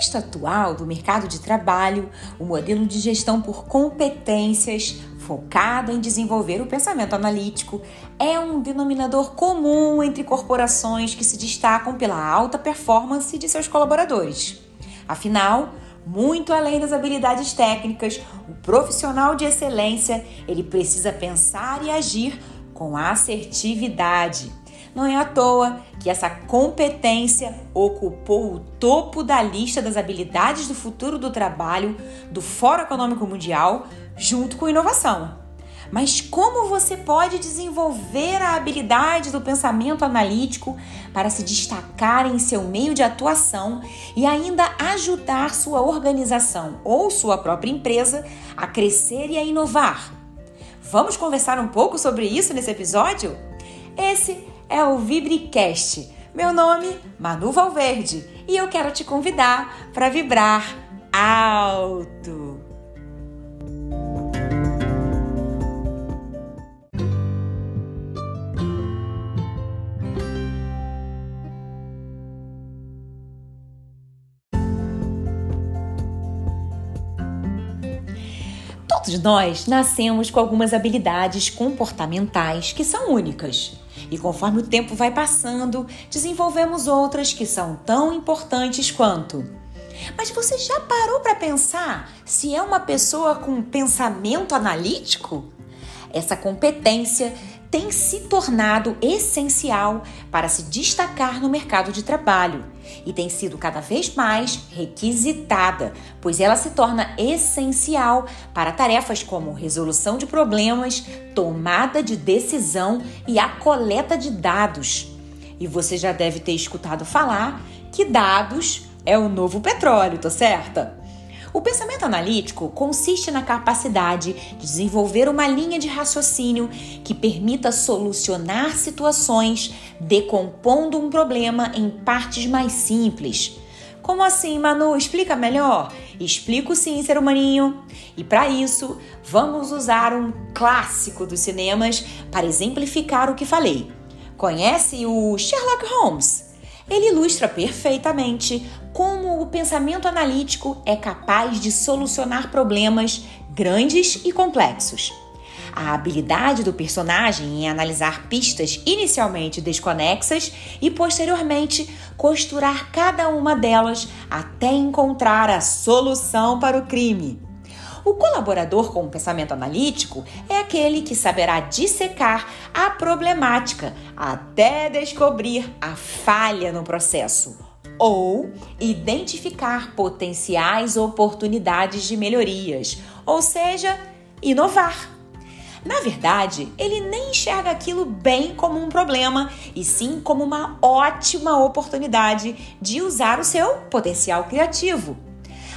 contexto atual do mercado de trabalho, o modelo de gestão por competências, focado em desenvolver o pensamento analítico, é um denominador comum entre corporações que se destacam pela alta performance de seus colaboradores. Afinal, muito além das habilidades técnicas, o profissional de excelência, ele precisa pensar e agir com assertividade. Não é à toa que essa competência ocupou o topo da lista das habilidades do futuro do trabalho do Fórum Econômico Mundial, junto com inovação. Mas como você pode desenvolver a habilidade do pensamento analítico para se destacar em seu meio de atuação e ainda ajudar sua organização ou sua própria empresa a crescer e a inovar? Vamos conversar um pouco sobre isso nesse episódio? Esse é o Vibricast. Meu nome, Manu Valverde, e eu quero te convidar para vibrar alto. Todos nós nascemos com algumas habilidades comportamentais que são únicas. E conforme o tempo vai passando, desenvolvemos outras que são tão importantes quanto. Mas você já parou para pensar se é uma pessoa com pensamento analítico? Essa competência tem se tornado essencial para se destacar no mercado de trabalho e tem sido cada vez mais requisitada, pois ela se torna essencial para tarefas como resolução de problemas, tomada de decisão e a coleta de dados. E você já deve ter escutado falar que dados é o novo petróleo, tá certa? O pensamento analítico consiste na capacidade de desenvolver uma linha de raciocínio que permita solucionar situações decompondo um problema em partes mais simples. Como assim, Manu? Explica melhor. Explico sim, ser humaninho. E para isso, vamos usar um clássico dos cinemas para exemplificar o que falei. Conhece o Sherlock Holmes? Ele ilustra perfeitamente como o pensamento analítico é capaz de solucionar problemas grandes e complexos. A habilidade do personagem em analisar pistas inicialmente desconexas e posteriormente costurar cada uma delas até encontrar a solução para o crime. O colaborador com o pensamento analítico é aquele que saberá dissecar a problemática até descobrir a falha no processo ou identificar potenciais oportunidades de melhorias, ou seja, inovar. Na verdade, ele nem enxerga aquilo bem como um problema, e sim como uma ótima oportunidade de usar o seu potencial criativo.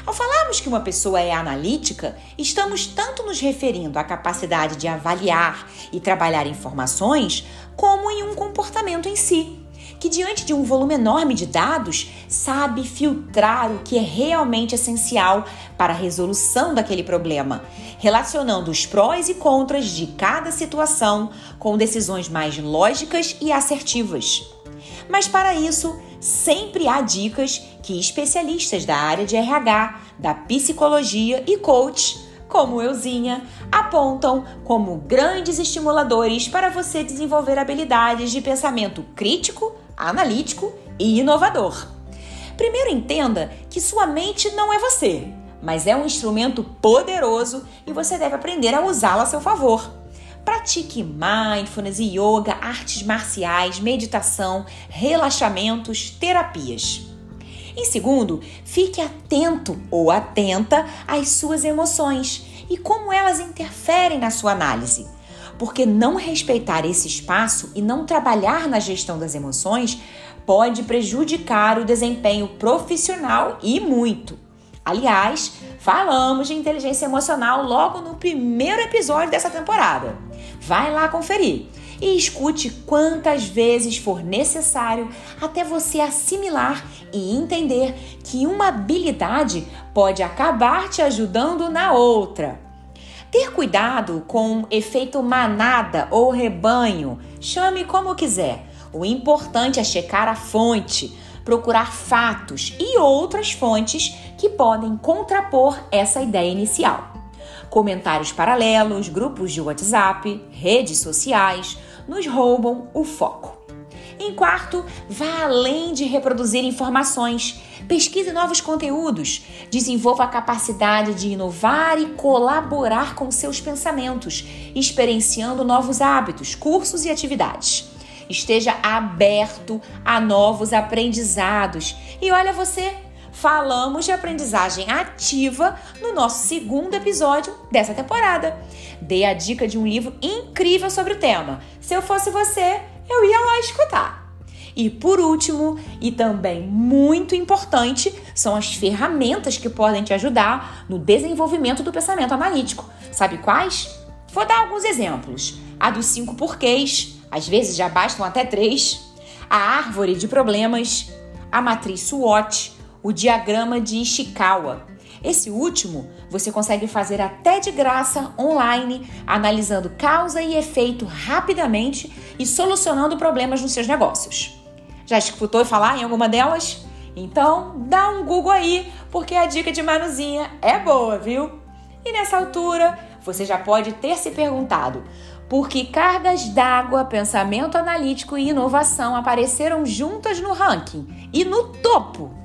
Ao falarmos que uma pessoa é analítica, estamos tanto nos referindo à capacidade de avaliar e trabalhar informações, como em um comportamento em si, que diante de um volume enorme de dados, sabe filtrar o que é realmente essencial para a resolução daquele problema, relacionando os prós e contras de cada situação com decisões mais lógicas e assertivas. Mas para isso, sempre há dicas que especialistas da área de RH, da psicologia e coach, como Euzinha, apontam como grandes estimuladores para você desenvolver habilidades de pensamento crítico, analítico e inovador. Primeiro entenda que sua mente não é você, mas é um instrumento poderoso e você deve aprender a usá-la a seu favor. Pratique mindfulness yoga, artes marciais, meditação, relaxamentos, terapias. Em segundo, fique atento ou atenta às suas emoções e como elas interferem na sua análise. Porque não respeitar esse espaço e não trabalhar na gestão das emoções pode prejudicar o desempenho profissional e muito. Aliás, falamos de inteligência emocional logo no primeiro episódio dessa temporada. Vai lá conferir e escute quantas vezes for necessário até você assimilar e entender que uma habilidade pode acabar te ajudando na outra. Ter cuidado com efeito manada ou rebanho, chame como quiser. O importante é checar a fonte procurar fatos e outras fontes que podem contrapor essa ideia inicial. Comentários paralelos, grupos de WhatsApp, redes sociais nos roubam o foco. Em quarto, vá além de reproduzir informações. Pesquise novos conteúdos, desenvolva a capacidade de inovar e colaborar com seus pensamentos, experienciando novos hábitos, cursos e atividades. Esteja aberto a novos aprendizados. E olha você, falamos de aprendizagem ativa no nosso segundo episódio dessa temporada. Dei a dica de um livro incrível sobre o tema. Se eu fosse você, eu ia lá escutar. E por último, e também muito importante, são as ferramentas que podem te ajudar no desenvolvimento do pensamento analítico. Sabe quais? Vou dar alguns exemplos. A dos cinco porquês, às vezes já bastam até três. A árvore de problemas, a matriz SWOT, o diagrama de Ishikawa. Esse último você consegue fazer até de graça online, analisando causa e efeito rapidamente e solucionando problemas nos seus negócios. Já escutou falar em alguma delas? Então dá um Google aí, porque a dica de Manuzinha é boa, viu? E nessa altura, você já pode ter se perguntado por que cargas d'água, pensamento analítico e inovação apareceram juntas no ranking e no topo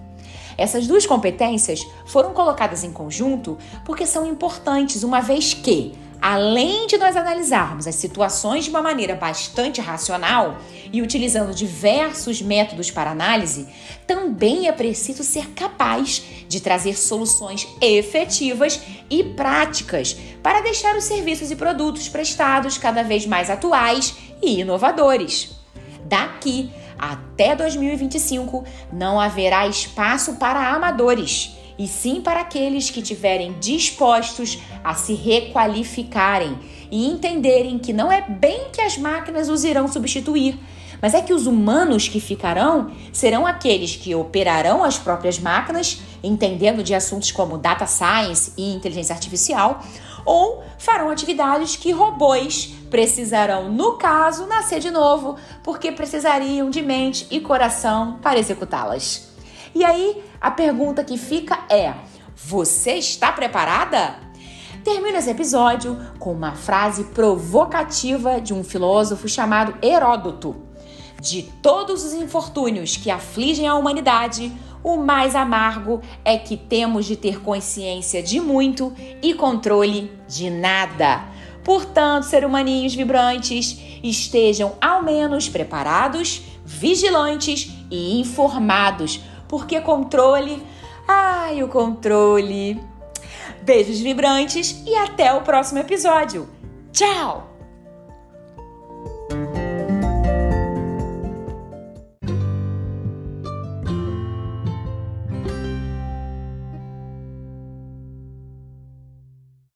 essas duas competências foram colocadas em conjunto porque são importantes, uma vez que, além de nós analisarmos as situações de uma maneira bastante racional e utilizando diversos métodos para análise, também é preciso ser capaz de trazer soluções efetivas e práticas para deixar os serviços e produtos prestados cada vez mais atuais e inovadores. Daqui até 2025 não haverá espaço para amadores, e sim para aqueles que tiverem dispostos a se requalificarem e entenderem que não é bem que as máquinas os irão substituir, mas é que os humanos que ficarão serão aqueles que operarão as próprias máquinas, entendendo de assuntos como data science e inteligência artificial, ou farão atividades que robôs precisarão, no caso, nascer de novo, porque precisariam de mente e coração para executá-las. E aí, a pergunta que fica é: você está preparada? Termino esse episódio com uma frase provocativa de um filósofo chamado Heródoto. De todos os infortúnios que afligem a humanidade, o mais amargo é que temos de ter consciência de muito e controle de nada. Portanto, ser humaninhos vibrantes, estejam ao menos preparados, vigilantes e informados, porque controle, ai, o controle. Beijos vibrantes e até o próximo episódio. Tchau!